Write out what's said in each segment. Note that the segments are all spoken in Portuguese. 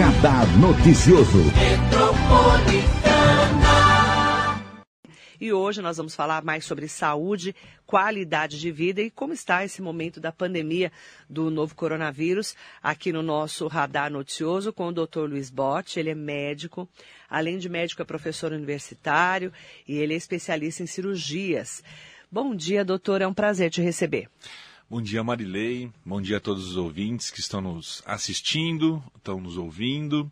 Radar Noticioso. E hoje nós vamos falar mais sobre saúde, qualidade de vida e como está esse momento da pandemia do novo coronavírus aqui no nosso radar noticioso com o Dr. Luiz Botti. Ele é médico, além de médico é professor universitário e ele é especialista em cirurgias. Bom dia, doutor, é um prazer te receber. Bom dia, Marilei. Bom dia a todos os ouvintes que estão nos assistindo, estão nos ouvindo.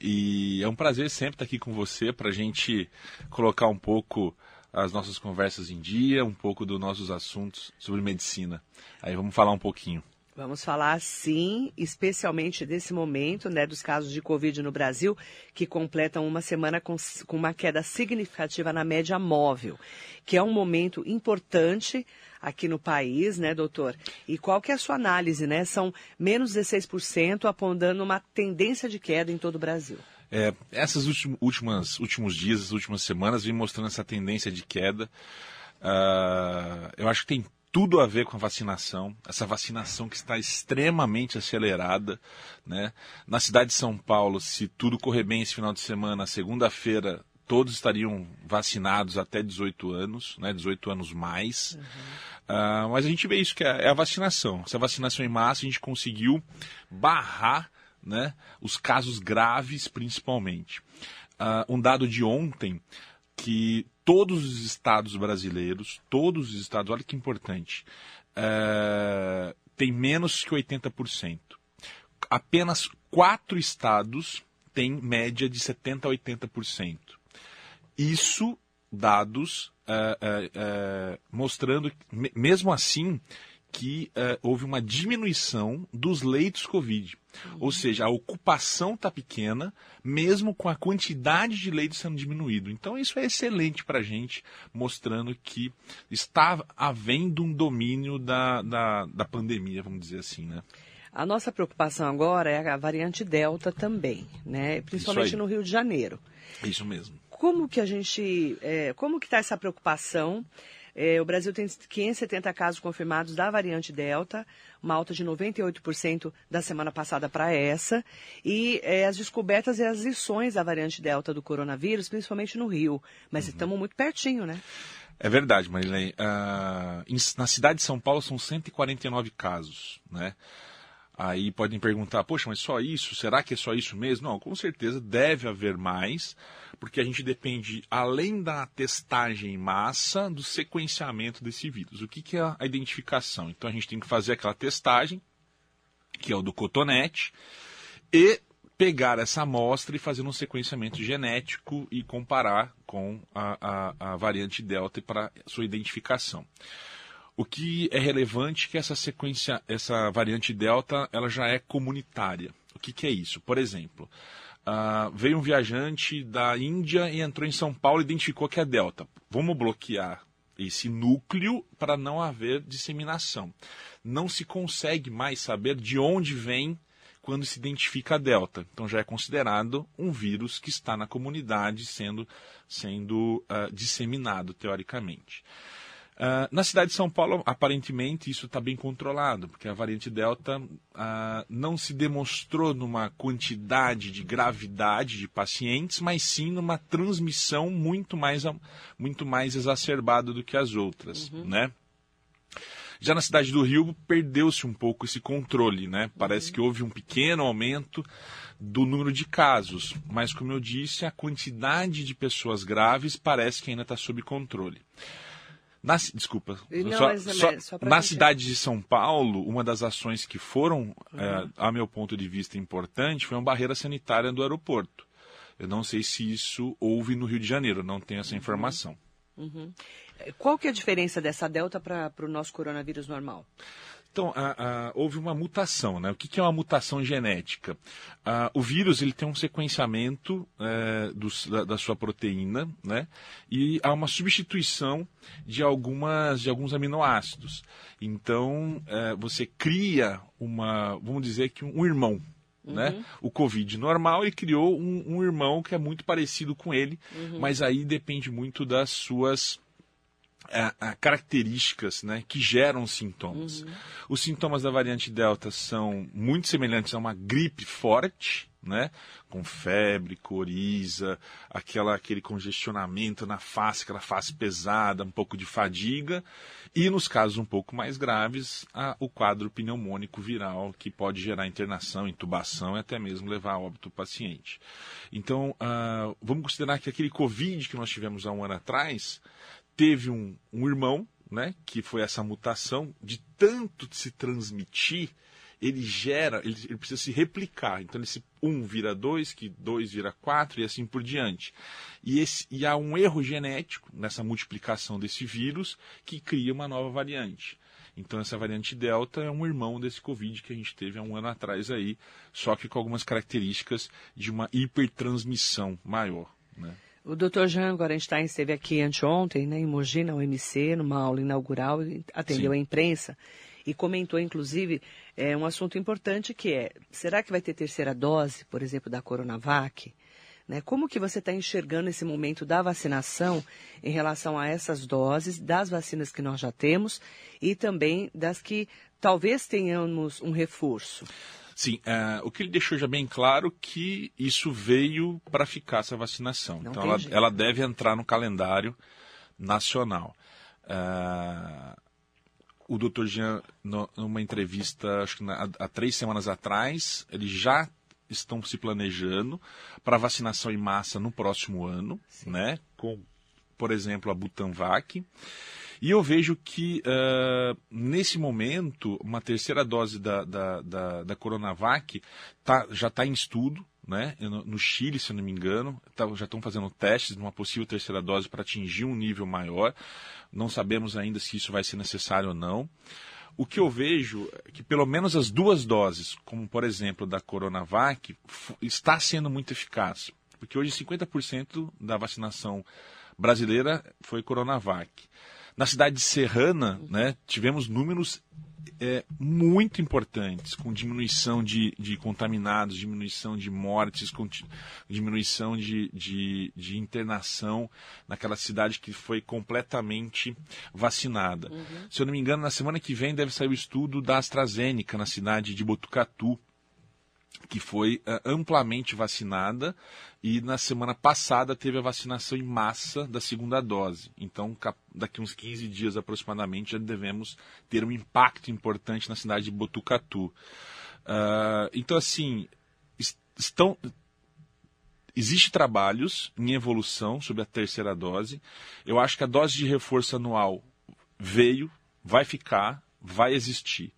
E é um prazer sempre estar aqui com você para a gente colocar um pouco as nossas conversas em dia, um pouco dos nossos assuntos sobre medicina. Aí vamos falar um pouquinho. Vamos falar, sim, especialmente desse momento, né, dos casos de Covid no Brasil, que completam uma semana com, com uma queda significativa na média móvel, que é um momento importante aqui no país, né, doutor? E qual que é a sua análise, né? São menos 16%, apontando uma tendência de queda em todo o Brasil. É, essas últimas últimos dias, as últimas semanas, vem mostrando essa tendência de queda. Uh, eu acho que tem tudo a ver com a vacinação, essa vacinação que está extremamente acelerada. Né? Na cidade de São Paulo, se tudo correr bem esse final de semana, segunda-feira, todos estariam vacinados até 18 anos, né? 18 anos mais. Uhum. Uh, mas a gente vê isso que é, é a vacinação. Essa vacinação em massa a gente conseguiu barrar né, os casos graves, principalmente. Uh, um dado de ontem que todos os estados brasileiros, todos os estados, olha que importante, uh, tem menos que 80%. Apenas quatro estados têm média de 70% a 80%. Isso, dados uh, uh, mostrando, mesmo assim, que houve uma diminuição dos leitos Covid. Uhum. Ou seja, a ocupação está pequena, mesmo com a quantidade de leitos sendo diminuído. Então, isso é excelente para a gente, mostrando que está havendo um domínio da, da, da pandemia, vamos dizer assim, né? A nossa preocupação agora é a variante Delta também, né? Principalmente no Rio de Janeiro. Isso mesmo. Como que a gente, é, como que está essa preocupação? É, o Brasil tem 570 casos confirmados da variante Delta, uma alta de 98% da semana passada para essa. E é, as descobertas e as lições da variante Delta do coronavírus, principalmente no Rio. Mas uhum. estamos muito pertinho, né? É verdade, Marilene. Uh, na cidade de São Paulo são 149 casos, né? Aí podem perguntar, poxa, mas só isso? Será que é só isso mesmo? Não, com certeza deve haver mais, porque a gente depende, além da testagem em massa, do sequenciamento desse vírus. O que, que é a identificação? Então a gente tem que fazer aquela testagem, que é o do cotonete, e pegar essa amostra e fazer um sequenciamento genético e comparar com a, a, a variante Delta para sua identificação. O que é relevante é que essa sequência, essa variante Delta, ela já é comunitária. O que, que é isso? Por exemplo, uh, veio um viajante da Índia e entrou em São Paulo e identificou que é Delta. Vamos bloquear esse núcleo para não haver disseminação. Não se consegue mais saber de onde vem quando se identifica a Delta. Então já é considerado um vírus que está na comunidade sendo, sendo uh, disseminado, teoricamente. Uh, na cidade de São Paulo, aparentemente, isso está bem controlado, porque a variante Delta uh, não se demonstrou numa quantidade de gravidade de pacientes, mas sim numa transmissão muito mais, muito mais exacerbada do que as outras, uhum. né? Já na cidade do Rio, perdeu-se um pouco esse controle, né? Parece uhum. que houve um pequeno aumento do número de casos, mas como eu disse, a quantidade de pessoas graves parece que ainda está sob controle. Na, desculpa. Não, só, mas, só, só na cidade de São Paulo, uma das ações que foram, uhum. é, a meu ponto de vista, importante foi uma barreira sanitária do aeroporto. Eu não sei se isso houve no Rio de Janeiro, não tenho essa uhum. informação. Uhum. Qual que é a diferença dessa delta para o nosso coronavírus normal? Então, a, a, houve uma mutação, né? O que, que é uma mutação genética? A, o vírus ele tem um sequenciamento é, do, da, da, sua proteína, né? E há uma substituição de algumas de alguns aminoácidos. Então, é, você cria uma, vamos dizer que um, um irmão, né? Uhum. O Covid normal ele criou um, um, irmão que é muito parecido com ele, uhum. mas aí depende muito das suas características né, que geram sintomas. Uhum. Os sintomas da variante Delta são muito semelhantes a uma gripe forte, né? Com febre, coriza, aquela, aquele congestionamento na face, aquela face pesada, um pouco de fadiga. E nos casos um pouco mais graves, a, o quadro pneumônico viral, que pode gerar internação, intubação e até mesmo levar a óbito o paciente. Então, uh, vamos considerar que aquele Covid que nós tivemos há um ano atrás teve um, um irmão, né, que foi essa mutação de tanto se transmitir ele gera, ele, ele, precisa se replicar. Então, esse 1 vira 2, que 2 vira 4 e assim por diante. E, esse, e há um erro genético nessa multiplicação desse vírus que cria uma nova variante. Então, essa variante Delta é um irmão desse Covid que a gente teve há um ano atrás aí, só que com algumas características de uma hipertransmissão maior. Né? O Dr. Jean Gorenstein esteve aqui anteontem, né, em Mogi, na UMC, numa aula inaugural, atendeu Sim. a imprensa e comentou, inclusive, é, um assunto importante que é, será que vai ter terceira dose, por exemplo, da Coronavac? Né? Como que você está enxergando esse momento da vacinação em relação a essas doses, das vacinas que nós já temos e também das que talvez tenhamos um reforço? Sim, uh, o que ele deixou já bem claro que isso veio para ficar essa vacinação. Não então ela, ela, deve entrar no calendário nacional. Uh, o Dr. Jean, numa entrevista, acho que na, há três semanas atrás, eles já estão se planejando para vacinação em massa no próximo ano, Sim. né? Com, por exemplo, a Butanvac. E eu vejo que, uh, nesse momento, uma terceira dose da, da, da, da Coronavac tá, já está em estudo, né? No, Chile, se não me engano, tá, já estão fazendo testes de uma possível terceira dose para atingir um nível maior. Não sabemos ainda se isso vai ser necessário ou não. O que eu vejo é que pelo menos as duas doses, como por exemplo da Coronavac, está sendo muito eficaz. Porque hoje 50% da vacinação brasileira foi Coronavac. Na cidade de Serrana, né, tivemos números é, muito importantes, com diminuição de, de contaminados, diminuição de mortes, diminuição de, de, de, internação naquela cidade que foi completamente vacinada. Uhum. Se eu não me engano, na semana que vem deve sair o estudo da AstraZeneca na cidade de Botucatu, que foi uh, amplamente vacinada e na semana passada teve a vacinação em massa da segunda dose. Então, daqui uns 15 dias aproximadamente, já devemos ter um impacto importante na cidade de Botucatu. Uh, então, assim, estão. Existem trabalhos em evolução sobre a terceira dose. Eu acho que a dose de reforço anual veio, vai ficar, vai existir.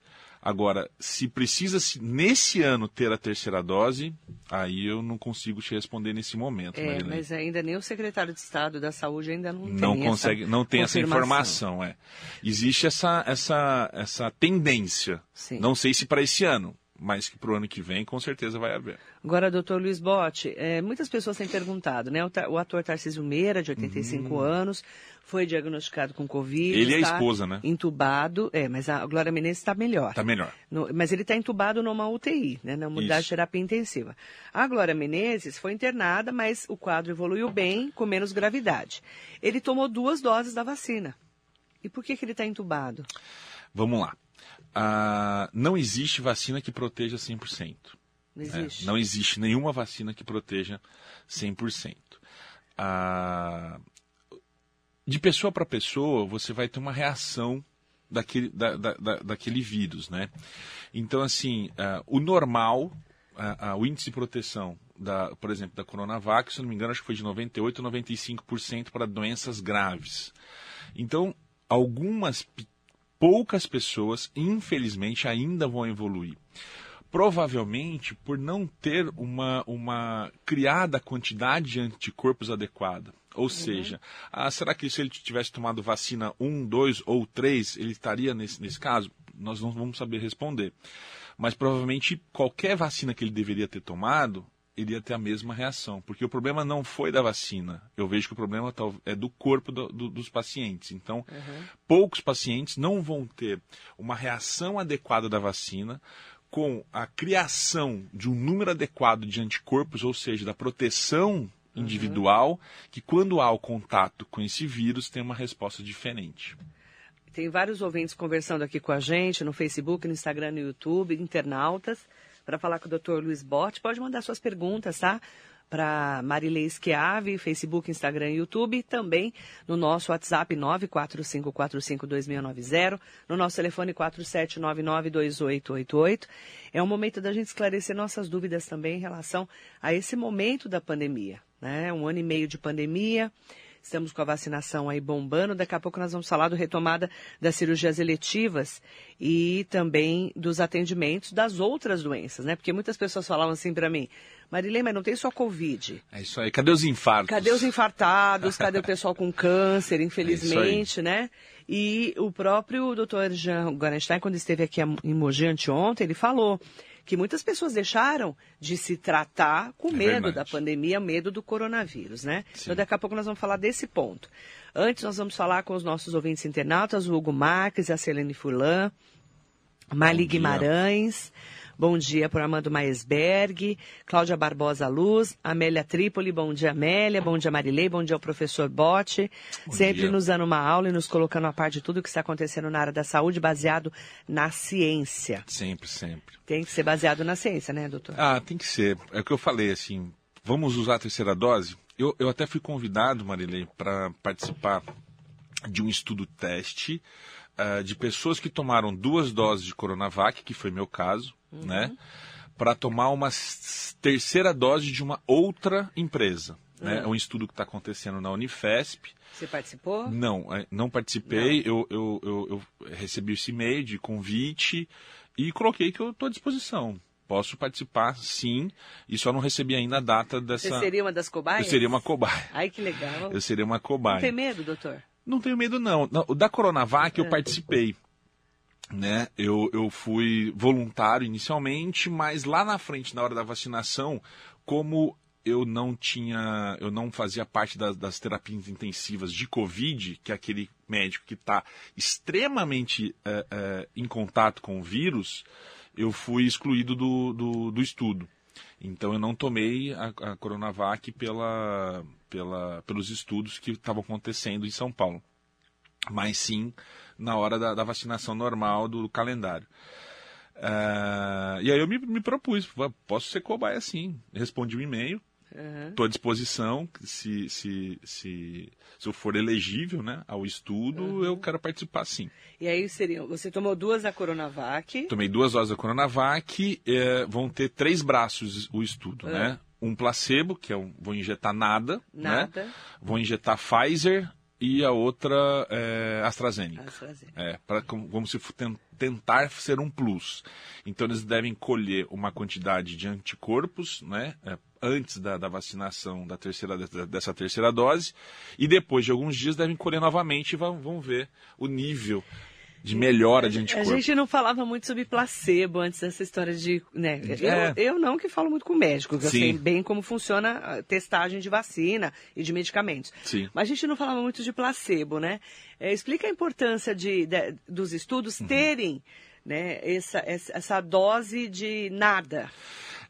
Agora, se precisa nesse ano ter a terceira dose, aí eu não consigo te responder nesse momento. É, mas ainda nem o secretário de Estado da Saúde ainda não, não tem consegue, essa não tem essa informação. É. Existe essa, essa, essa tendência. Sim. Não sei se para esse ano, mas que para o ano que vem com certeza vai haver. Agora, doutor Luiz Botti, é, muitas pessoas têm perguntado, né? O, o ator Tarcísio Meira, de 85 uhum. anos, foi diagnosticado com Covid. Ele é a esposa, né? Entubado, é, mas a Glória Menezes está melhor. Está melhor. No, mas ele está entubado numa UTI, né? Na unidade de terapia intensiva. A Glória Menezes foi internada, mas o quadro evoluiu bem, com menos gravidade. Ele tomou duas doses da vacina. E por que, que ele está entubado? Vamos lá. Ah, não existe vacina que proteja 100%. Não né? existe. É, não existe nenhuma vacina que proteja 100%. Ah, de pessoa para pessoa, você vai ter uma reação daquele, da, da, da, daquele vírus, né? Então, assim, uh, o normal, uh, uh, o índice de proteção, da, por exemplo, da Coronavac, se não me engano, acho que foi de 98% a 95% para doenças graves. Então, algumas poucas pessoas, infelizmente, ainda vão evoluir provavelmente por não ter uma, uma criada quantidade de anticorpos adequada. Ou uhum. seja, ah, será que se ele tivesse tomado vacina 1, 2 ou 3, ele estaria nesse, nesse caso? Nós não vamos saber responder. Mas provavelmente qualquer vacina que ele deveria ter tomado, ele ia ter a mesma reação. Porque o problema não foi da vacina. Eu vejo que o problema é do corpo do, do, dos pacientes. Então, uhum. poucos pacientes não vão ter uma reação adequada da vacina com a criação de um número adequado de anticorpos, ou seja, da proteção individual, uhum. que quando há o contato com esse vírus tem uma resposta diferente. Tem vários ouvintes conversando aqui com a gente no Facebook, no Instagram, no YouTube, internautas, para falar com o Dr. Luiz Botti. Pode mandar suas perguntas, tá? para Marilei Schiave, Facebook, Instagram e YouTube, também no nosso WhatsApp 945452690, no nosso telefone 47992888. É um momento da gente esclarecer nossas dúvidas também em relação a esse momento da pandemia, né? Um ano e meio de pandemia, Estamos com a vacinação aí bombando. Daqui a pouco nós vamos falar do retomada das cirurgias eletivas e também dos atendimentos das outras doenças, né? Porque muitas pessoas falavam assim para mim, Marilene, mas não tem só Covid. É isso aí. Cadê os infartos? Cadê os infartados? Cadê o pessoal com câncer, infelizmente, é né? E o próprio doutor Jean Gorenstein, quando esteve aqui em Mogi anteontem, ele falou que muitas pessoas deixaram de se tratar com é medo verdade. da pandemia, medo do coronavírus, né? Sim. Então daqui a pouco nós vamos falar desse ponto. Antes nós vamos falar com os nossos ouvintes internautas, o Hugo Marques, a Celene Furlan, Mali Guimarães. Bom dia para Armando Maesberg, Cláudia Barbosa Luz, Amélia Trípoli, bom dia Amélia, bom dia Marilei, bom dia ao professor Botti, sempre dia. nos dando uma aula e nos colocando a par de tudo que está acontecendo na área da saúde, baseado na ciência. Sempre, sempre. Tem que ser baseado na ciência, né, doutor? Ah, tem que ser. É o que eu falei, assim, vamos usar a terceira dose? Eu, eu até fui convidado, Marilei, para participar de um estudo teste uh, de pessoas que tomaram duas doses de Coronavac, que foi meu caso, uhum. né? Para tomar uma terceira dose de uma outra empresa. Né? Uhum. Né? É um estudo que está acontecendo na Unifesp. Você participou? Não, é, não participei. Não. Eu, eu, eu, eu, recebi esse e-mail de convite e coloquei que eu estou à disposição. Posso participar, sim, e só não recebi ainda a data dessa. Você seria uma das cobaias? Eu seria uma cobaia. Ai, que legal. Eu seria uma cobaia. Não tem medo, doutor? Não tenho medo, não. Da Coronavac eu é. participei. Né? Eu, eu fui voluntário inicialmente, mas lá na frente, na hora da vacinação, como eu não tinha, eu não fazia parte das, das terapias intensivas de Covid, que é aquele médico que está extremamente é, é, em contato com o vírus, eu fui excluído do, do, do estudo. Então eu não tomei a, a Coronavac pela, pela, pelos estudos que estavam acontecendo em São Paulo, mas sim na hora da, da vacinação normal do calendário. Uh, e aí eu me, me propus, posso ser cobaia sim. Respondi um e-mail, Estou uhum. à disposição, se, se, se, se eu for elegível né, ao estudo, uhum. eu quero participar sim. E aí seria, você tomou duas da Coronavac? Tomei duas doses da Coronavac, é, vão ter três braços o estudo, uhum. né? Um placebo, que é um, vou injetar nada, né? nada. Né? Vou injetar Pfizer e a outra é AstraZeneca. AstraZeneca. É, pra, como, como se tentar ser um plus. Então eles devem colher uma quantidade de anticorpos, né? É, antes da, da, vacinação da terceira, dessa terceira dose, e depois de alguns dias devem colher novamente e vão, vão ver o nível de melhora de anticorpos. A gente não falava muito sobre placebo antes dessa história de. Né? É. Eu, eu não que falo muito com médico, que eu sei bem como funciona a testagem de vacina e de medicamentos. Sim. Mas a gente não falava muito de placebo, né? É, explica a importância de, de dos estudos uhum. terem né, essa, essa dose de nada.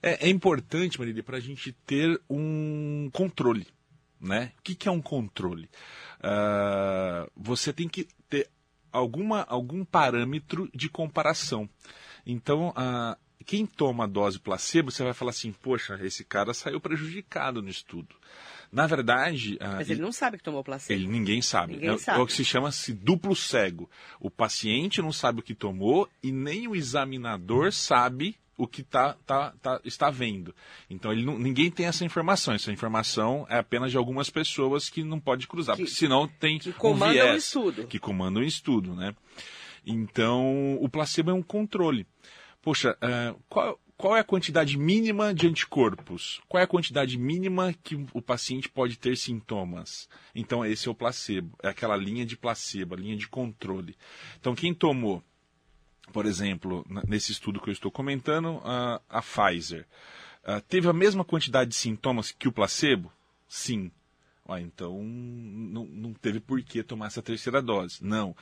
É, é importante, Marília, para a gente ter um controle. Né? O que, que é um controle? Uh, você tem que alguma, algum parâmetro de comparação. Então, quem toma a dose placebo, você vai falar assim, poxa, esse cara saiu prejudicado no estudo. Na verdade. Mas ele não sabe que tomou placebo. Ele, ninguém sabe. Ninguém é, sabe. é o que se chama-se duplo cego. O paciente não sabe o que tomou e nem o examinador sabe o que tá, tá, tá, está vendo. Então ele não, ninguém tem essa informação. Essa informação é apenas de algumas pessoas que não pode cruzar, que, porque senão tem que comandam um viés, o estudo. Que comandam o estudo, né? Então o placebo é um controle. Poxa, uh, qual, qual é a quantidade mínima de anticorpos? Qual é a quantidade mínima que o paciente pode ter sintomas? Então esse é o placebo, é aquela linha de placebo, a linha de controle. Então quem tomou por exemplo, nesse estudo que eu estou comentando, a, a Pfizer a, teve a mesma quantidade de sintomas que o placebo? Sim. Ah, então não, não teve por que tomar essa terceira dose. Não.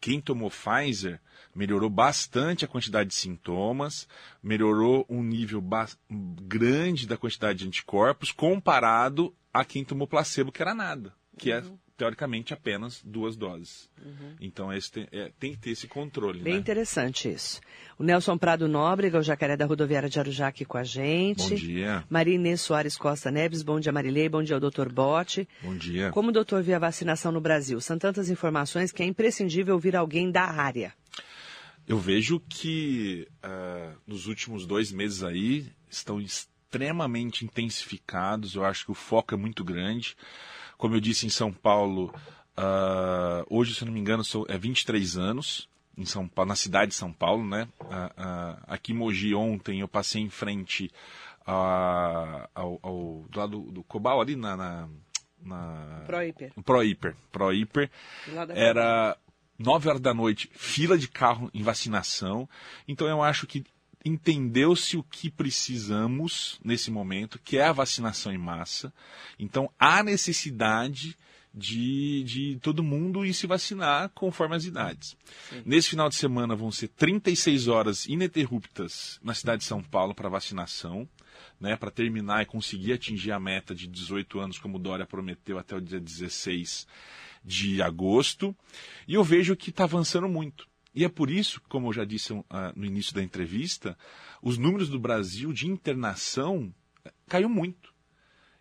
Quem tomou Pfizer melhorou bastante a quantidade de sintomas, melhorou um nível grande da quantidade de anticorpos comparado a quem tomou placebo, que era nada, que é teoricamente apenas duas doses. Uhum. Então esse tem, é, tem, que ter esse controle. Bem né? interessante isso. O Nelson Prado Nóbrega, o jacaré da rodoviária de Arujá aqui com a gente. Bom dia. Maria Inês Soares Costa Neves, bom dia Marilei, bom dia ao doutor Bote. Bom dia. Como o doutor vê a vacinação no Brasil? São tantas informações que é imprescindível ouvir alguém da área. Eu vejo que uh, nos últimos dois meses aí estão extremamente intensificados. Eu acho que o foco é muito grande. Como eu disse em São Paulo, uh, hoje, se não me engano, sou, é 23 anos em São Paulo, na cidade de São Paulo, né? Uh, uh, aqui em Mogi ontem eu passei em frente ao, ao, do lado do Cobal ali na, na, na Proiper. Proiper. Proiper. Era 9 horas da noite, fila de carro em vacinação. Então eu acho que entendeu-se o que precisamos nesse momento, que é a vacinação em massa. Então, há necessidade de, de todo mundo ir se vacinar conforme as idades. Sim. Nesse final de semana vão ser 36 horas ininterruptas na cidade de São Paulo para vacinação, né, para terminar e conseguir atingir a meta de 18 anos, como o Dória prometeu até o dia 16 de agosto. E eu vejo que está avançando muito. E é por isso, como eu já disse uh, no início da entrevista, os números do Brasil de internação eh, caiu muito.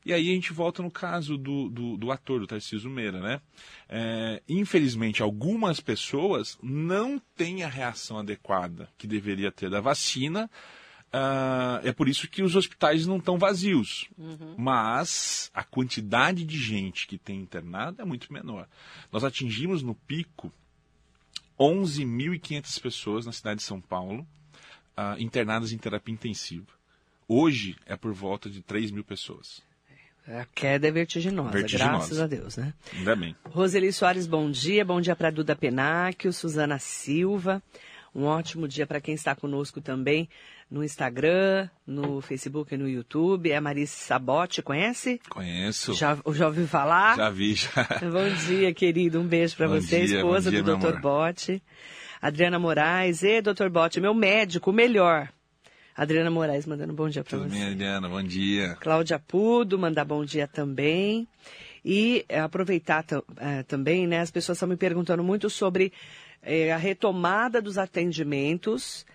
E aí a gente volta no caso do, do, do ator, do Tarcísio Meira, né? É, infelizmente, algumas pessoas não têm a reação adequada que deveria ter da vacina. Uh, é por isso que os hospitais não estão vazios. Uhum. Mas a quantidade de gente que tem internado é muito menor. Nós atingimos no pico 11.500 pessoas na cidade de São Paulo uh, internadas em terapia intensiva. Hoje é por volta de 3 mil pessoas. A queda é vertiginosa, vertiginosa, graças a Deus, né? Ainda bem. Roseli Soares, bom dia. Bom dia para Duda Penáquio, Suzana Silva. Um ótimo dia para quem está conosco também no Instagram, no Facebook e no YouTube. É a Marice Sabote, conhece? Conheço. Já, já ouviu falar? Já vi, já. Bom dia, querido. Um beijo para você, dia, esposa dia, do Dr. Bote. Adriana Moraes. E, Dr. Bote, meu médico, o melhor. Adriana Moraes mandando bom dia para você. Tudo bem, Adriana, bom dia. Cláudia Pudo, mandar bom dia também. E é, aproveitar é, também, né? As pessoas estão me perguntando muito sobre é, a retomada dos atendimentos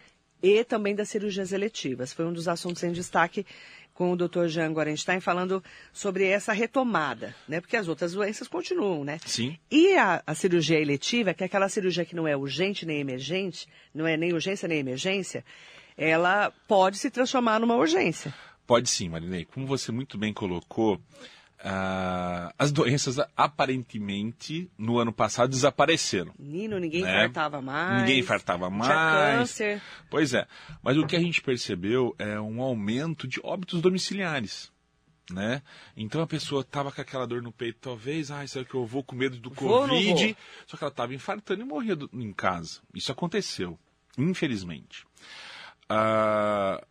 e também das cirurgias eletivas. Foi um dos assuntos em destaque com o Dr. Jean Gorenstein falando sobre essa retomada, né? Porque as outras doenças continuam, né? Sim. E a, a, cirurgia eletiva, que é aquela cirurgia que não é urgente nem emergente, não é nem urgência nem emergência, ela pode se transformar numa urgência. Pode sim, Marinei. Como você muito bem colocou, Uh, as doenças aparentemente no ano passado desapareceram. Nino, ninguém né? infartava mais. Ninguém infartava mais. Tinha câncer. Pois é. Mas o que a gente percebeu é um aumento de óbitos domiciliares. Né? Então a pessoa estava com aquela dor no peito, talvez, ah, será que eu vou com medo do vou Covid? Só que ela estava infartando e morria do, em casa. Isso aconteceu, infelizmente. Uh,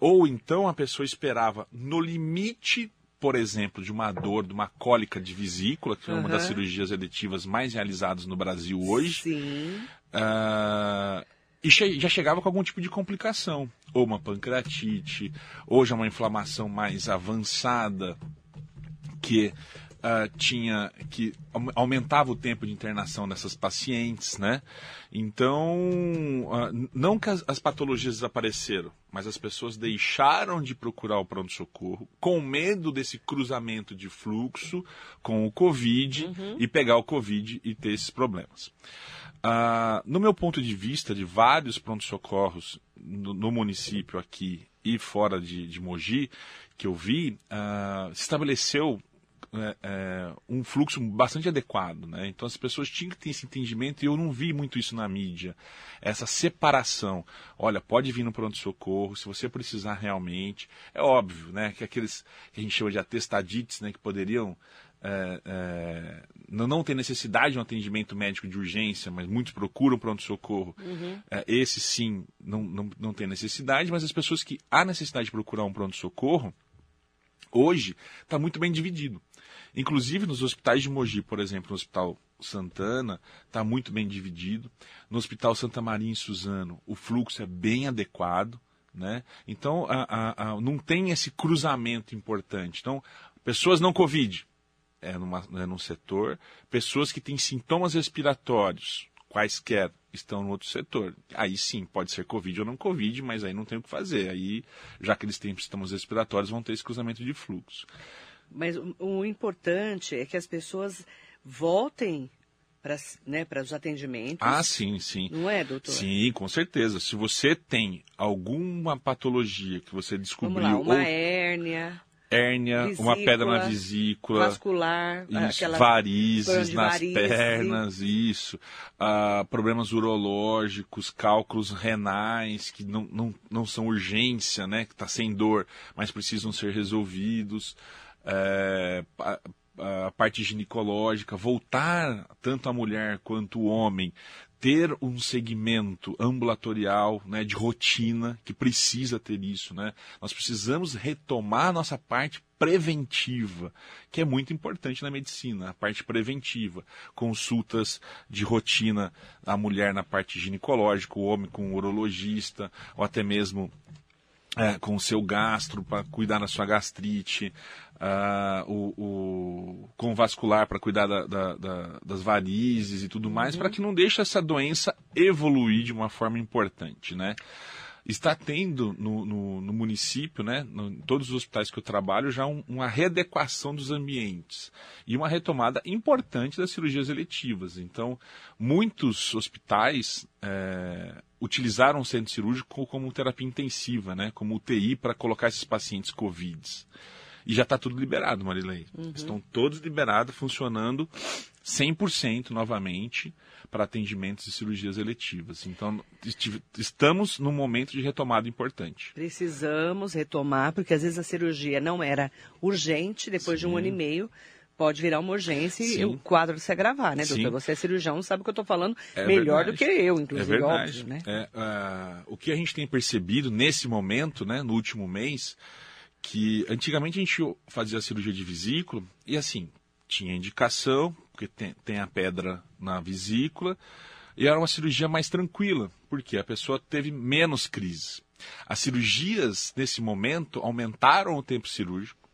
ou então a pessoa esperava no limite por exemplo, de uma dor, de uma cólica de vesícula, que é uma das cirurgias eletivas mais realizadas no Brasil hoje. Sim. Uh, e che já chegava com algum tipo de complicação, ou uma pancreatite, ou já uma inflamação mais avançada, que uh, tinha que aumentava o tempo de internação dessas pacientes, né? Então, uh, não que as, as, patologias desapareceram, mas as pessoas deixaram de procurar o pronto-socorro com medo desse cruzamento de fluxo com o Covid uhum. e pegar o Covid e ter esses problemas. Uh, no meu ponto de vista, de vários pronto-socorros no, no, município aqui e fora de, de Mogi, que eu vi, uh, se estabeleceu é, é, um fluxo bastante adequado. Né? Então as pessoas tinham que ter esse entendimento e eu não vi muito isso na mídia. Essa separação. Olha, pode vir no pronto-socorro, se você precisar realmente. É óbvio né, que aqueles que a gente chama de atestadites, né, que poderiam é, é, não, não ter necessidade de um atendimento médico de urgência, mas muitos procuram pronto-socorro. Uhum. É, esse sim não, não, não tem necessidade, mas as pessoas que há necessidade de procurar um pronto-socorro, hoje está muito bem dividido. Inclusive nos hospitais de Mogi, por exemplo, no Hospital Santana, está muito bem dividido. No Hospital Santa Maria em Suzano, o fluxo é bem adequado. Né? Então, a, a, a, não tem esse cruzamento importante. Então, Pessoas não Covid, é, numa, é num setor. Pessoas que têm sintomas respiratórios, quaisquer, estão no outro setor. Aí sim, pode ser Covid ou não Covid, mas aí não tem o que fazer. Aí, já que eles têm sintomas respiratórios, vão ter esse cruzamento de fluxo. Mas o, o importante é que as pessoas voltem para né, os atendimentos. Ah, sim, sim. Não é, doutor? Sim, com certeza. Se você tem alguma patologia que você descobriu... Lá, uma ou... hérnia hérnia, vesícula, uma pedra na vesícula, vascular, isso, varizes nas pernas, sim. isso, uh, problemas urológicos, cálculos renais que não, não, não são urgência, né, que está sem dor, mas precisam ser resolvidos, é, a, a parte ginecológica, voltar tanto a mulher quanto o homem ter um segmento ambulatorial, né, de rotina, que precisa ter isso, né? Nós precisamos retomar a nossa parte preventiva, que é muito importante na medicina, a parte preventiva. Consultas de rotina, a mulher na parte ginecológica, o homem com o urologista, ou até mesmo é, com o seu gastro para cuidar da sua gastrite, uh, o, o, com vascular para cuidar da, da, da, das varizes e tudo mais, uhum. para que não deixe essa doença evoluir de uma forma importante, né? Está tendo no, no, no município, né, no, em todos os hospitais que eu trabalho, já um, uma readequação dos ambientes e uma retomada importante das cirurgias eletivas. Então, muitos hospitais é, utilizaram o centro cirúrgico como terapia intensiva, né, como UTI para colocar esses pacientes Covid. E já está tudo liberado, Marilei. Uhum. Estão todos liberados, funcionando 100% novamente para atendimentos e cirurgias eletivas. Então, estamos num momento de retomada importante. Precisamos retomar, porque às vezes a cirurgia não era urgente, depois Sim. de um ano e meio, pode virar uma urgência Sim. e o quadro se agravar, né, doutor? Sim. Você é cirurgião, sabe o que eu estou falando é melhor verdade. do que eu, inclusive, é verdade. óbvio, né? É, uh, o que a gente tem percebido nesse momento, né, no último mês, que antigamente a gente fazia cirurgia de vesícula e assim, tinha indicação, porque tem, tem a pedra na vesícula, e era uma cirurgia mais tranquila, porque a pessoa teve menos crise. As cirurgias, nesse momento, aumentaram o tempo cirúrgico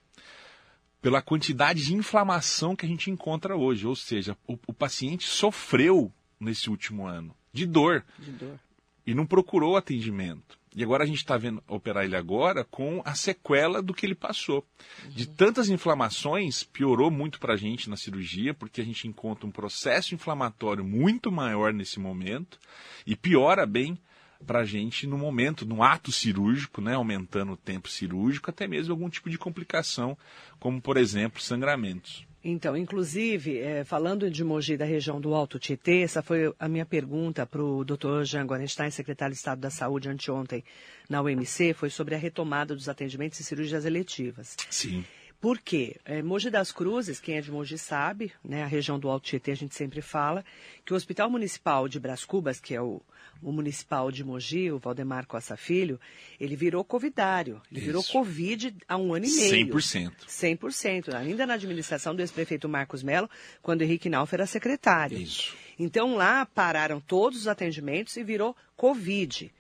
pela quantidade de inflamação que a gente encontra hoje. Ou seja, o, o paciente sofreu nesse último ano de dor, de dor. E não procurou atendimento. E agora a gente está vendo operar ele agora com a sequela do que ele passou. Uhum. De tantas inflamações, piorou muito para a gente na cirurgia, porque a gente encontra um processo inflamatório muito maior nesse momento e piora bem para a gente no momento, no ato cirúrgico, né, aumentando o tempo cirúrgico, até mesmo algum tipo de complicação, como por exemplo sangramentos. Então, inclusive, é, falando de Mogi da região do Alto Tietê, essa foi a minha pergunta para o Dr. Jean Gorenstein, secretário de Estado da Saúde, anteontem na UMC, foi sobre a retomada dos atendimentos e cirurgias eletivas. Sim. Por quê? É, Mogi das Cruzes, quem é de Mogi sabe, né, a região do Alto Tietê a gente sempre fala, que o Hospital Municipal de Bras Cubas, que é o o municipal de Mogi, o Valdemar Costa Filho, ele virou covidário. Ele Isso. virou Covid há um ano e meio. 100%. 100%. Ainda na administração do ex-prefeito Marcos Melo, quando Henrique Nauf era secretário. Isso. Então lá pararam todos os atendimentos e virou Covid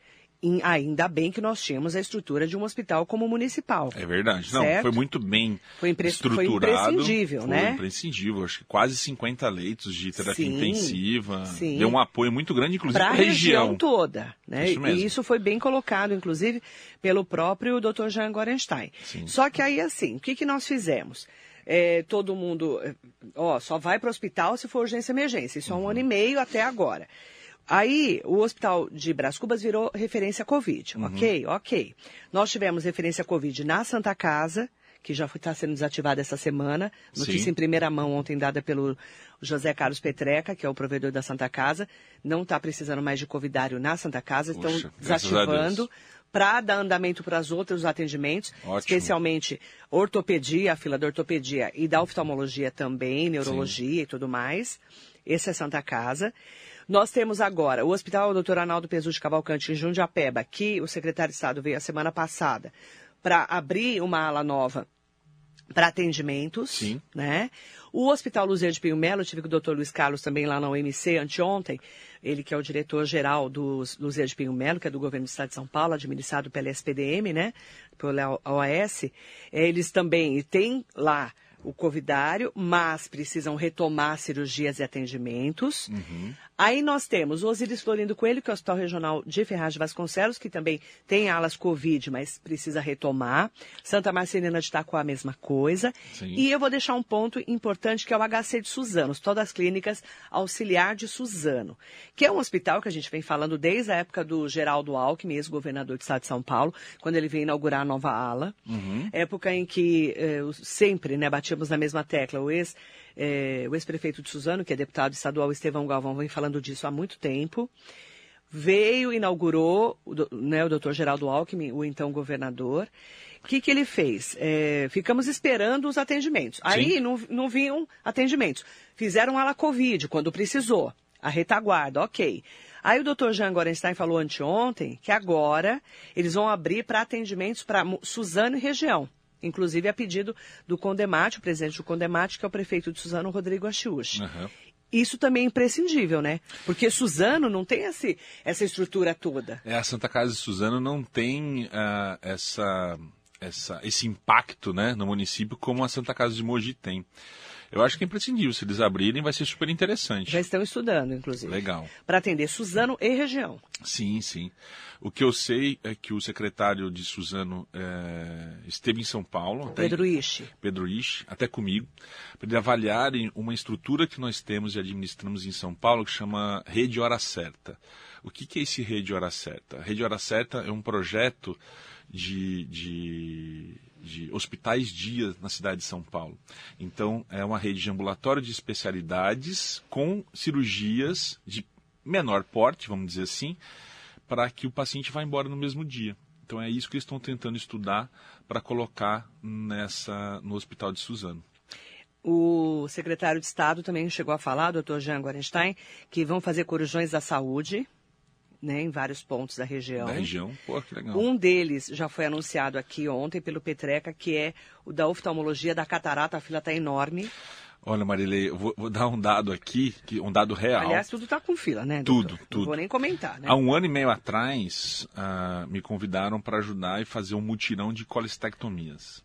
ainda bem que nós tínhamos a estrutura de um hospital como municipal. É verdade. Não, foi muito bem foi estruturado. Foi imprescindível, foi né? Foi imprescindível. Acho que quase 50 leitos de terapia sim, intensiva. Sim. Deu um apoio muito grande, inclusive para a região. região toda. Né? Isso mesmo. E isso foi bem colocado, inclusive, pelo próprio Dr. Jean Gorenstein. Sim. Só que aí, assim, o que, que nós fizemos? É, todo mundo, é, ó, só vai para o hospital se for urgência e emergência. Isso uhum. há um ano e meio até agora. Aí, o hospital de Bras Cubas virou referência Covid. Uhum. Ok? Ok. Nós tivemos referência Covid na Santa Casa, que já está sendo desativada essa semana. Notícia Sim. em primeira mão ontem dada pelo José Carlos Petreca, que é o provedor da Santa Casa. Não está precisando mais de covidário na Santa Casa, estão desativando para dar andamento para os outros atendimentos, Ótimo. especialmente ortopedia, a fila da ortopedia e da oftalmologia também, neurologia Sim. e tudo mais. Esse é Santa Casa. Nós temos agora o Hospital Dr. Arnaldo Pesu de Cavalcante, em Jundiapeba, que o secretário de Estado veio a semana passada para abrir uma ala nova para atendimentos, Sim. né? O Hospital Luzia de Pinho Melo, eu tive com o doutor Luiz Carlos também lá na OMC anteontem, ele que é o diretor-geral do Luzia de Pinho Melo, que é do governo do Estado de São Paulo, administrado pela SPDM, né? Pela OAS. Eles também têm lá o covidário, mas precisam retomar cirurgias e atendimentos. Uhum. Aí nós temos o Osiris Florindo Coelho, que é o Hospital Regional de Ferraz de Vasconcelos, que também tem alas Covid, mas precisa retomar. Santa Marcelina de Itacoa, a mesma coisa. Sim. E eu vou deixar um ponto importante, que é o HC de Suzano, todas as clínicas auxiliar de Suzano, que é um hospital que a gente vem falando desde a época do Geraldo Alckmin, ex-governador do estado de São Paulo, quando ele veio inaugurar a nova ala. Uhum. Época em que eh, sempre né, batíamos na mesma tecla. O ex é, o ex-prefeito de Suzano, que é deputado estadual Estevão Galvão, vem falando disso há muito tempo. Veio, inaugurou o, né, o doutor Geraldo Alckmin, o então governador. O que, que ele fez? É, ficamos esperando os atendimentos. Aí não, não vinham atendimentos. Fizeram ala Covid quando precisou. A retaguarda, ok. Aí o doutor Jean Gorenstein falou anteontem que agora eles vão abrir para atendimentos para Suzano e região inclusive a pedido do Condemate, o presidente do Condemate, que é o prefeito de Suzano, Rodrigo Achiuchi. Uhum. Isso também é imprescindível, né? Porque Suzano não tem esse, essa estrutura toda. É, a Santa Casa de Suzano não tem uh, essa, essa, esse impacto né, no município como a Santa Casa de Mogi tem. Eu acho que é imprescindível. Se eles abrirem, vai ser super interessante. Já estão estudando, inclusive. Legal. Para atender Suzano e região. Sim, sim. O que eu sei é que o secretário de Suzano é, esteve em São Paulo. Pedro Ishi. Pedro Ishi, até comigo, para ele avaliarem uma estrutura que nós temos e administramos em São Paulo que chama Rede Hora Certa. O que, que é esse Rede Hora Certa? A Rede Hora Certa é um projeto de, de de hospitais dias na cidade de São Paulo. Então, é uma rede de ambulatório de especialidades com cirurgias de menor porte, vamos dizer assim, para que o paciente vá embora no mesmo dia. Então, é isso que eles estão tentando estudar para colocar nessa no Hospital de Suzano. O secretário de Estado também chegou a falar, doutor Jean Gorenstein, que vão fazer corujões da saúde né, em vários pontos da região. Da região, pô, que legal. Um deles já foi anunciado aqui ontem pelo Petreca, que é o da oftalmologia da catarata, a fila está enorme. Olha, Marilei, eu vou, vou, dar um dado aqui, um dado real. Aliás, tudo está com fila, né? Doutor? Tudo, tudo. Não vou nem comentar, né? Há um ano e meio atrás, uh, me convidaram para ajudar e fazer um mutirão de colestectomias.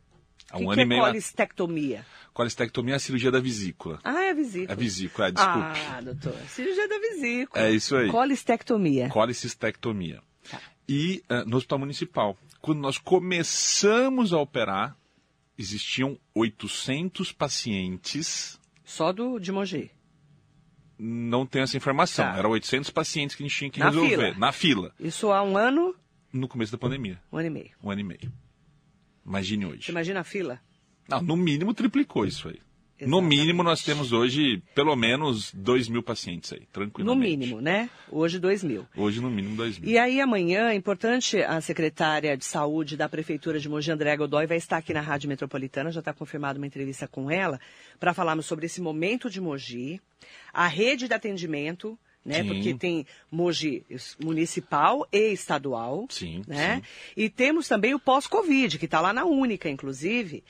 Há um que ano que é e meio colestectomia? Colestectomia é a cirurgia da vesícula. Ah, é a vesícula. É a vesícula, é, desculpe. Ah, doutor. Cirurgia da vesícula. É isso aí. Colestectomia. Colecistectomia. Tá. E uh, no Hospital Municipal. Quando nós começamos a operar, existiam 800 pacientes. Só do de Mogi? Não tenho essa informação. Tá. Eram 800 pacientes que a gente tinha que na resolver. Fila. Na fila. Isso há um ano? No começo da pandemia. Um ano e meio. Um ano e meio. Imagine hoje. Você imagina a fila? No mínimo triplicou isso aí. Exatamente. No mínimo, nós temos hoje pelo menos 2 mil pacientes aí, tranquilamente. No mínimo, né? Hoje 2 mil. Hoje, no mínimo, 2 mil. E aí, amanhã, é importante, a secretária de saúde da Prefeitura de Mogi, André Godoy, vai estar aqui na Rádio Metropolitana, já está confirmada uma entrevista com ela, para falarmos sobre esse momento de Mogi, a rede de atendimento, né? Sim. Porque tem Mogi municipal e estadual. Sim, né? sim. E temos também o pós-Covid, que está lá na Única, inclusive,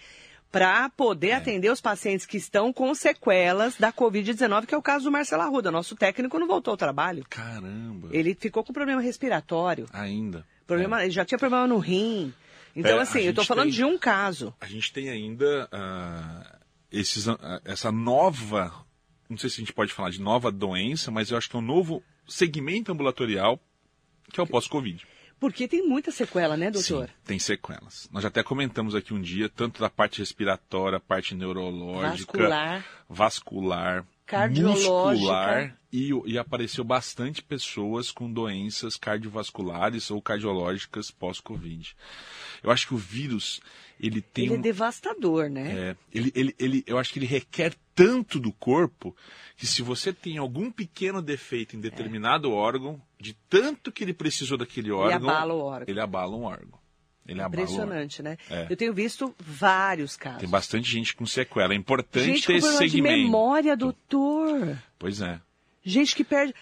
para poder É. atender os pacientes que estão com sequelas da Covid-19, que é o caso do Marcelo Arruda. Nosso técnico não voltou ao trabalho. Caramba. Ele ficou com problema respiratório. Ainda. Problema, Ele já tinha problema no rim. Então, É, assim, eu estou falando tem- de um caso. A gente tem ainda ah, esses, ah, essa nova, não sei se a gente pode falar de nova doença, mas eu acho que é um novo segmento ambulatorial que é o pós-Covid. Porque tem muita sequela, né, doutor? Sim, tem sequelas. Nós já até comentamos aqui um dia, tanto da parte respiratória, parte neurológica, Vascular. vascular, Cardiológica. muscular, e, e apareceu bastante pessoas com doenças cardiovasculares ou cardiológicas pós-Covid. Eu acho que o vírus, ele tem Ele é um- devastador, né? é, ele, ele, ele, eu acho que ele requer tanto do corpo que se você tem algum pequeno defeito em determinado órgão, de tanto que ele precisou daquele órgão, abala o órgão. ele abala um órgão. Ele abala o órgão. Impressionante, né? É. Eu tenho visto vários casos. Tem bastante gente com sequela. É importante Gente ter com esse problema de segmento. memória, doutor. Pois é. Gente que perde.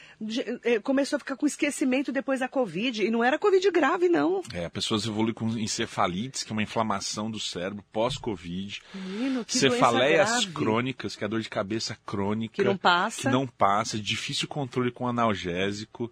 Eh, começou a ficar com esquecimento depois da Covid. E não era Covid grave, não. É, pessoas evoluem com encefalites, que é uma inflamação do cérebro pós-Covid. Cefaleias crônicas, que é a dor de cabeça crônica. Que não passa. Que não passa, difícil controle com analgésico.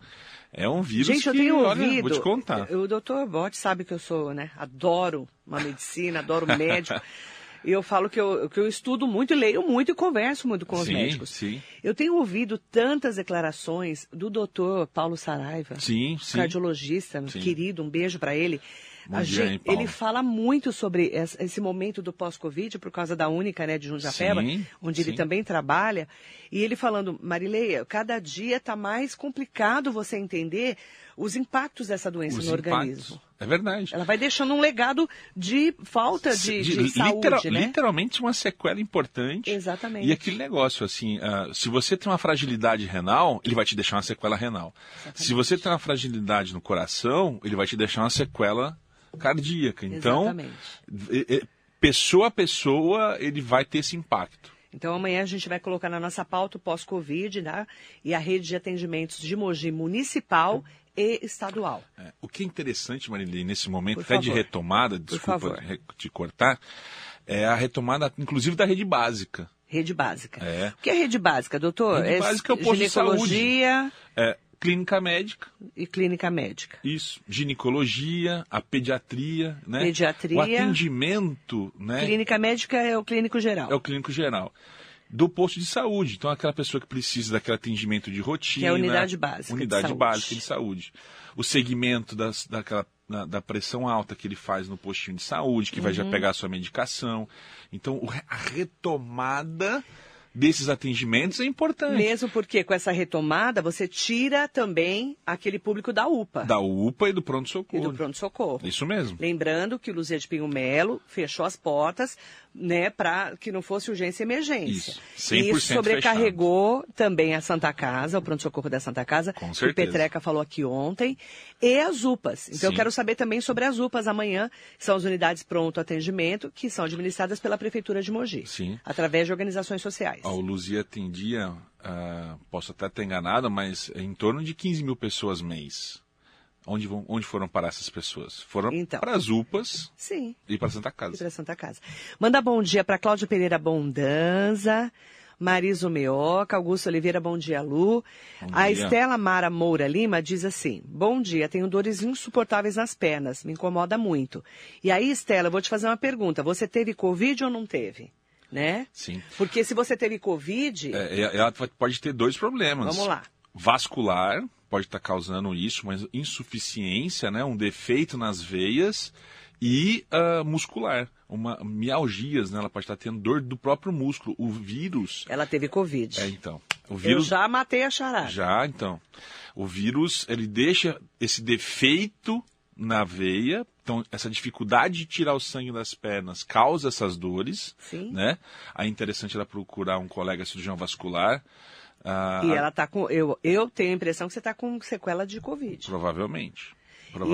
É um vírus Gente, eu que, tenho olha, ouvido. vou te contar. O doutor Bote sabe que eu sou, né? Adoro uma medicina, adoro médico. E eu falo que eu, que eu estudo muito, leio muito e converso muito com os sim, médicos. sim, Eu tenho ouvido tantas declarações do doutor Paulo Saraiva, sim, sim. cardiologista, Sim. querido, um beijo para ele. Bom A dia, gente- hein, ele fala muito sobre esse momento do pós-Covid, por causa da Única, né, de Jundiapeba, Sim, onde ele sim. também trabalha. E ele falando, Marileia, cada dia está mais complicado você entender os impactos dessa doença Os no impactos. organismo. É verdade. Ela vai deixando um legado de falta de, de De- saúde, literal- né? Literalmente uma sequela importante. Exatamente. E aquele negócio, assim, ah, se você tem uma fragilidade renal, ele vai te deixar uma sequela renal. Se você tem uma fragilidade no coração, ele vai te deixar uma sequela cardíaca. Então, Exatamente. pessoa a pessoa, ele vai ter esse impacto. Então amanhã a gente vai colocar na nossa pauta o pós-Covid, né? E a rede de atendimentos de Mogi municipal e estadual. É, o que é interessante, Marilene, nesse momento, Por até de retomada, desculpa te cortar, é a retomada, inclusive, da rede básica. Rede básica. É. O que é rede básica, doutor? Rede básica é o posto de ginecologia É, clínica médica, e clínica médica. Isso, ginecologia, a pediatria, né? Pediatria. O atendimento, né? Clínica médica é o clínico geral. É o clínico geral. Do posto de saúde. Então, aquela pessoa que precisa daquele atendimento de rotina. Que é a unidade básica de Unidade saúde. básica de saúde. O segmento das, daquela, da, da pressão alta que ele faz no postinho de saúde, que vai Uhum. já pegar a sua medicação. Então, a retomada desses atendimentos é importante. Mesmo porque com essa retomada você tira também aquele público da UPA Da UPA e do e pronto-socorro. do pronto-socorro. Isso mesmo. Lembrando que o Luzia de Pinho Melo fechou as portas, né, para que não fosse urgência e emergência. Isso, E 100% isso sobrecarregou também a Santa Casa, o pronto-socorro da Santa Casa, Com que o certeza. Petreca falou aqui ontem, e as UPAs. Então eu Sim. quero saber também sobre as UPAs amanhã, que são as unidades pronto atendimento, que são administradas pela Prefeitura de Mogi, Sim. através de organizações sociais. O Luzia atendia, ah, posso até estar enganado, mas em torno de 15 mil pessoas mês. Onde, vão, onde foram parar essas pessoas? Foram Então. para as UPAs Sim. e para Santa E Casa. para Santa Casa. Manda bom dia para Cláudia Pereira Bondanza, Mariso Meoca, Augusto Oliveira, bom dia, Lu. Bom a dia. Estela Mara Moura Lima diz assim: Bom dia, tenho dores insuportáveis nas pernas, me incomoda muito. E aí, Estela, eu vou te fazer uma pergunta: você teve Covid ou não teve? Né? Sim. Porque se você teve Covid, É, é- ela vai- pode ter dois problemas. vamos lá. Vascular, pode estar causando isso, mas insuficiência, né? um defeito nas veias. E ah, muscular, uma mialgias, né? Ela pode estar tendo dor do próprio músculo. O vírus. Ela teve Covid. É, então. O eu vírus já matei a charada. Já, então. O vírus, ele deixa esse defeito na veia. Então, essa dificuldade de tirar o sangue das pernas causa essas dores, Sim. né? Aí é interessante ela procurar um colega cirurgião vascular. ah, E ela tá com. Eu, eu tenho a impressão que você está com sequela de Covid. Provavelmente.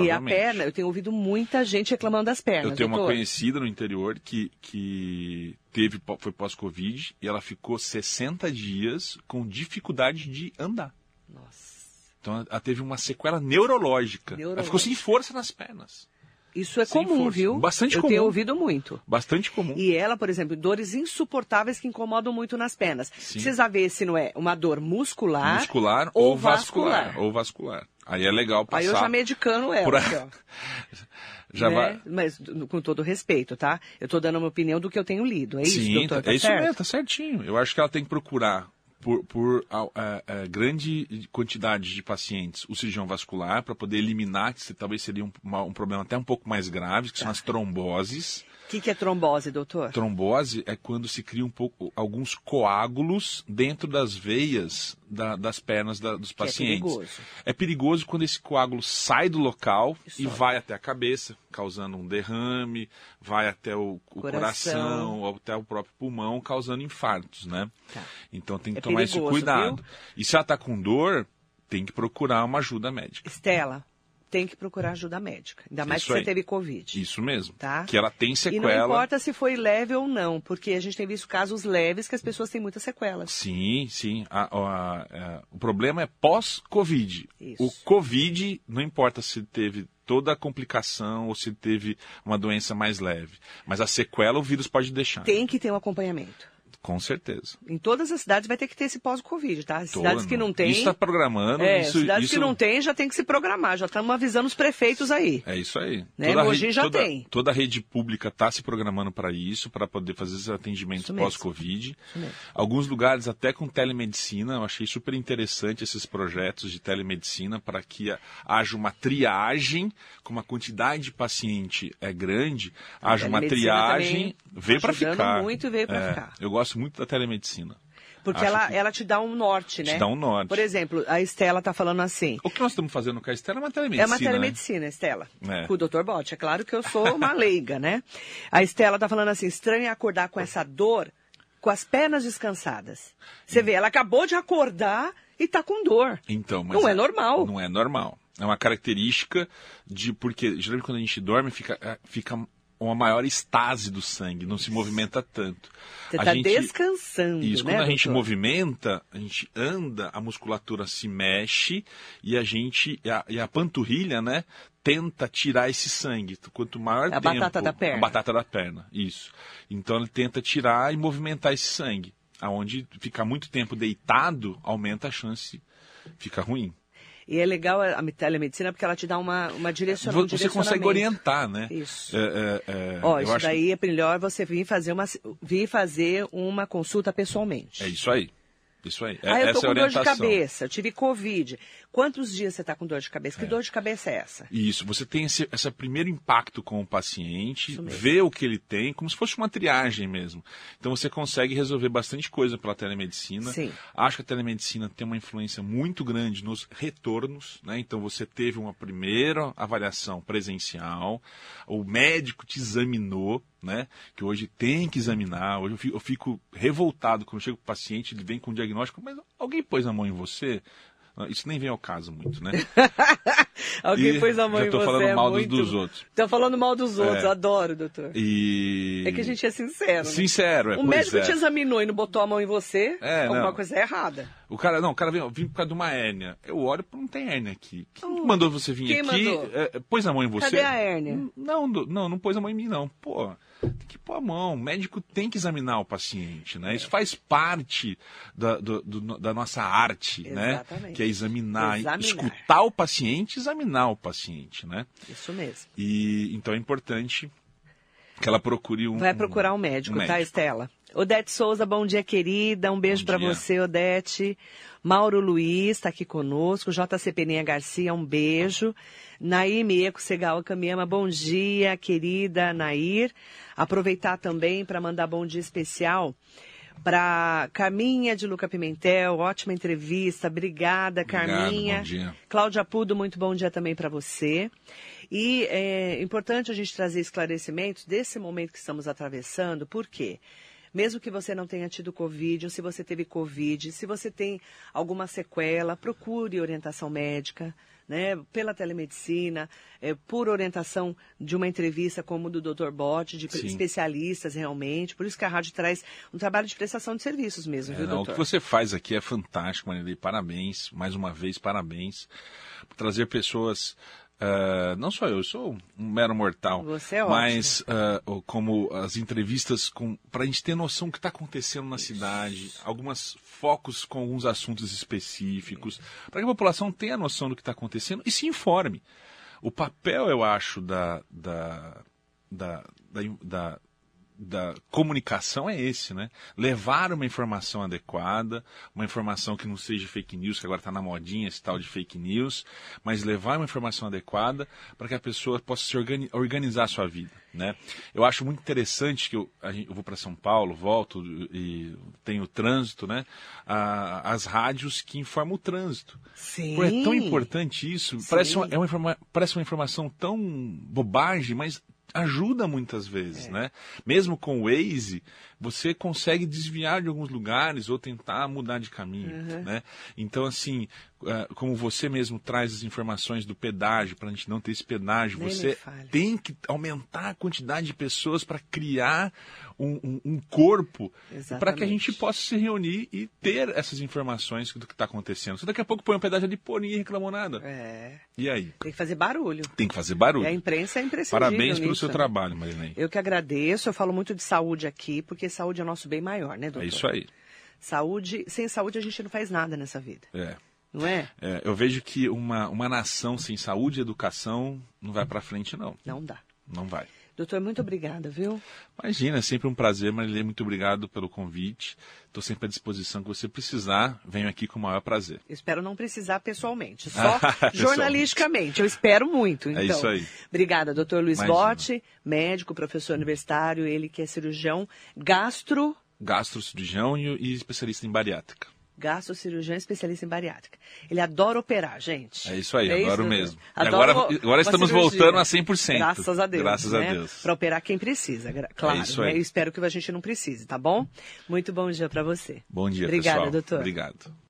E a perna, eu tenho ouvido muita gente reclamando das pernas. Eu tenho uma doutor. conhecida no interior que, que teve, foi pós-Covid e ela ficou 60 dias com dificuldade de andar. Nossa. Então ela teve uma sequela neurológica. Ela Neurológica. ficou sem força nas pernas. Isso é Sem comum, força. viu? Bastante eu comum. tenho ouvido muito. Bastante comum. E ela, por exemplo, dores insuportáveis que incomodam muito nas pernas. Sim. Precisa ver se não é uma dor muscular. muscular ou ou vascular. vascular. Ou vascular. Aí é legal passar. Aí eu já medicando ela. por a- aqui, ó, Já né? vai. Mas com todo respeito, tá? Eu tô dando a minha opinião do que eu tenho lido. É isso, Sim, doutor? tá- Tá é isso certo? mesmo, tá certinho. Eu acho que ela tem que procurar por, por a- a- grande quantidade de pacientes o cirurgião vascular para poder eliminar, que se- talvez seria um, uma- um problema até um pouco mais grave, que são Tá. as tromboses. O que, que é trombose, doutor? Trombose é quando se cria um pouco, alguns coágulos dentro das veias da- das pernas da- dos Que é pacientes. perigoso. É perigoso quando esse coágulo sai do local E e vai até a cabeça, causando um derrame, vai até o, o Coração. coração, ou até o próprio pulmão, causando infartos, né? Tá. Então tem que É tomar esse perigoso, cuidado. E se ela está com dor, tem que procurar uma ajuda médica. Estela, tem que procurar ajuda médica. Ainda mais Isso que você aí. teve Covid. Isso mesmo. Tá? Que ela tem E não sequela. importa se foi leve ou não, porque a gente tem visto casos leves que as pessoas têm muitas sequelas. Sim, sim. A- a- a- o problema é pós-Covid. O Covid, não importa se teve toda a complicação ou se teve uma doença mais leve. Mas a sequela o vírus pode deixar. Tem que ter um acompanhamento. Com certeza. Em todas as cidades vai ter que ter esse pós-Covid, tá? As Toda, cidades que não tem. Isso está programando. É, isso, cidades isso- que não tem já tem que se programar, já estamos avisando os prefeitos aí. É isso aí. Né? Mogi rede- já toda, tem. Toda a rede pública está se programando para isso, para poder fazer esses atendimentos pós-Covid. Alguns lugares até com telemedicina. Eu achei super interessante esses projetos de telemedicina para que haja uma triagem, como a quantidade de paciente é grande, haja uma triagem. Veio para ficar. muito veio pra É, ficar. Eu gosto muito da telemedicina. Porque Acho ela, que ela te dá um norte, né? Te dá um norte. Por exemplo, a Estela está falando assim. O que nós estamos fazendo com a Estela é uma telemedicina. É uma né? telemedicina, Estela. É. Com o Dr. Bote. É claro que eu sou uma leiga, né? A Estela tá falando assim: estranho é acordar com essa dor com as pernas descansadas. Você vê, ela acabou de acordar e tá com dor. Então, mas Não é normal. Não é normal. É uma característica de porque geralmente quando a gente dorme fica é, fica uma maior estase do sangue, não se movimenta tanto. Você A tá gente- descansando. Isso, né, quando a gente doutor? movimenta, a gente anda, a musculatura se mexe e a gente e a, e a panturrilha, né, tenta tirar esse sangue. Quanto maior A tempo, batata da perna. a batata da perna, isso. Então ele tenta tirar e movimentar esse sangue. Aonde ficar muito tempo deitado, aumenta a chance, fica ruim. E é legal a telemedicina porque ela te dá uma, uma direciona, um Vo- Você consegue orientar, né? Isso. É, é, é, Ó, eu isso acho daí é melhor você vir fazer uma, vir fazer uma consulta pessoalmente. É isso aí. Isso aí. É, ah, eu tô essa é com dor de cabeça, eu tive Covid. Quantos dias você está com dor de cabeça? Que dor de cabeça é essa? Isso, você tem esse, esse primeiro impacto com o paciente, vê o que ele tem, como se fosse uma triagem mesmo. Então você consegue resolver bastante coisa pela telemedicina. Sim. Acho que a telemedicina tem uma influência muito grande nos retornos, né? Então você teve uma primeira avaliação presencial, o médico te examinou, né? Que hoje tem que examinar. Hoje eu fico, eu fico revoltado quando chego para o paciente, ele vem com um diagnóstico, mas alguém pôs a mão em você? Ah, Isso nem vem ao caso muito, né? Alguém E pôs a mão já em tô você. falando é mal dos- muito... dos outros. Estão falando mal dos outros, É. adoro, doutor. E... É que a gente é sincero. né? Sincero, é, O médico é. te examinou e não botou a mão em você, É, alguma não. coisa é errada. O cara, não, o cara vem, vim por causa de uma hérnia. Eu olho, não tem hérnia aqui. Quem mandou você vir aqui? mandou? é, é, pôs a mão em você? Cadê a hérnia? Não, não, não, não pôs a mão em mim, não. Pô, tem que pôr a mão. O médico tem que examinar o paciente, né? Isso faz parte da, do- do- da nossa arte, né? Exatamente. Que é examinar, Examinar. escutar o paciente, examinar o paciente, né? Isso mesmo. E então é importante que ela procure um. Vai procurar um médico, um tá, Estela? Odete Souza, bom dia, querida. Um beijo dia. você, Odete. Mauro Luiz está aqui conosco. JC Peninha Garcia, um beijo. Nair Mieco Segal Camiama, bom dia, querida Nair. Aproveitar também para mandar bom dia especial para Carminha de Luca Pimentel, ótima entrevista, obrigada, Obrigado, Carminha. bom dia. Cláudia Pudo, muito bom dia também para você. E é importante a gente trazer esclarecimentos desse momento que estamos atravessando, por quê? Mesmo que você não tenha tido Covid, ou se você teve Covid, se você tem alguma sequela, procure orientação médica, né, pela telemedicina, é, por orientação de uma entrevista como do Dr. Bott, de Sim. especialistas realmente. Por isso que a rádio traz um trabalho de prestação de serviços mesmo, É, viu, não, o doutor? que você faz aqui é fantástico, Marilei. Parabéns, mais uma vez, parabéns. Por trazer pessoas. Ah, não só eu, eu sou um mero mortal. Você é ótimo. Mas o- como as entrevistas para a gente ter noção do que está acontecendo na cidade, alguns focos com alguns assuntos específicos, para que a população tenha noção do que está acontecendo e se informe. O papel, eu acho, da, da, da, da, da da comunicação é esse, né? Levar uma informação adequada, uma informação que não seja fake news, que agora está na modinha esse tal de fake news, mas levar uma informação adequada para que a pessoa possa se organi- organizar a sua vida, né? Eu acho muito interessante que eu, gente- eu vou para São Paulo, volto e tenho trânsito, né? A- as rádios que informam o trânsito. Sim. Pô, é tão importante isso. Sim. Parece uma, é uma, parece uma informação tão bobagem, mas ajuda muitas vezes, É. né? Mesmo com o Waze, você consegue desviar de alguns lugares ou tentar mudar de caminho, Uhum. né? Então, assim, ah, como você mesmo traz as informações do pedágio, para a gente não ter esse pedágio, Nem você tem que aumentar a quantidade de pessoas para criar um, um- um corpo para que a gente possa se reunir e ter essas informações do que está acontecendo. Se daqui a pouco põe um pedágio ali, pô, ninguém reclamou nada. É, E aí? tem que fazer barulho. Tem que fazer barulho. E a imprensa é imprescindível Parabéns pelo nisso, seu trabalho, Marilene. Eu que agradeço, eu falo muito de saúde aqui, porque saúde é o nosso bem maior, né, doutor? É isso aí. Saúde, sem saúde a gente não faz nada nessa vida, É. não é? É, eu vejo que uma, uma nação sem saúde e educação não vai para frente, não. Não dá. Não vai. Doutor, muito obrigada, viu? Imagina, é sempre um prazer, Marilene. Muito obrigado pelo convite. Estou sempre à disposição que você precisar. Venho aqui com o maior prazer. Espero não precisar pessoalmente, só Pessoalmente. jornalisticamente. Eu espero muito. Então. É isso aí. Obrigada, doutor Luiz Imagina. Gotti, médico, professor universitário, ele que é cirurgião gastro, Gastrocirurgião e especialista em bariátrica. Gastrocirurgião especialista em bariátrica. Ele adora operar, gente. É isso aí, É adoro isso, mesmo. Adoro agora, agora estamos cirurgia. voltando a 100%. Graças a Deus. Graças né? a Deus. Para operar quem precisa, claro. isso né? aí. Eu espero que a gente não precise, tá bom? Muito bom dia para você. Bom dia, Obrigada, pessoal. doutor. Obrigado.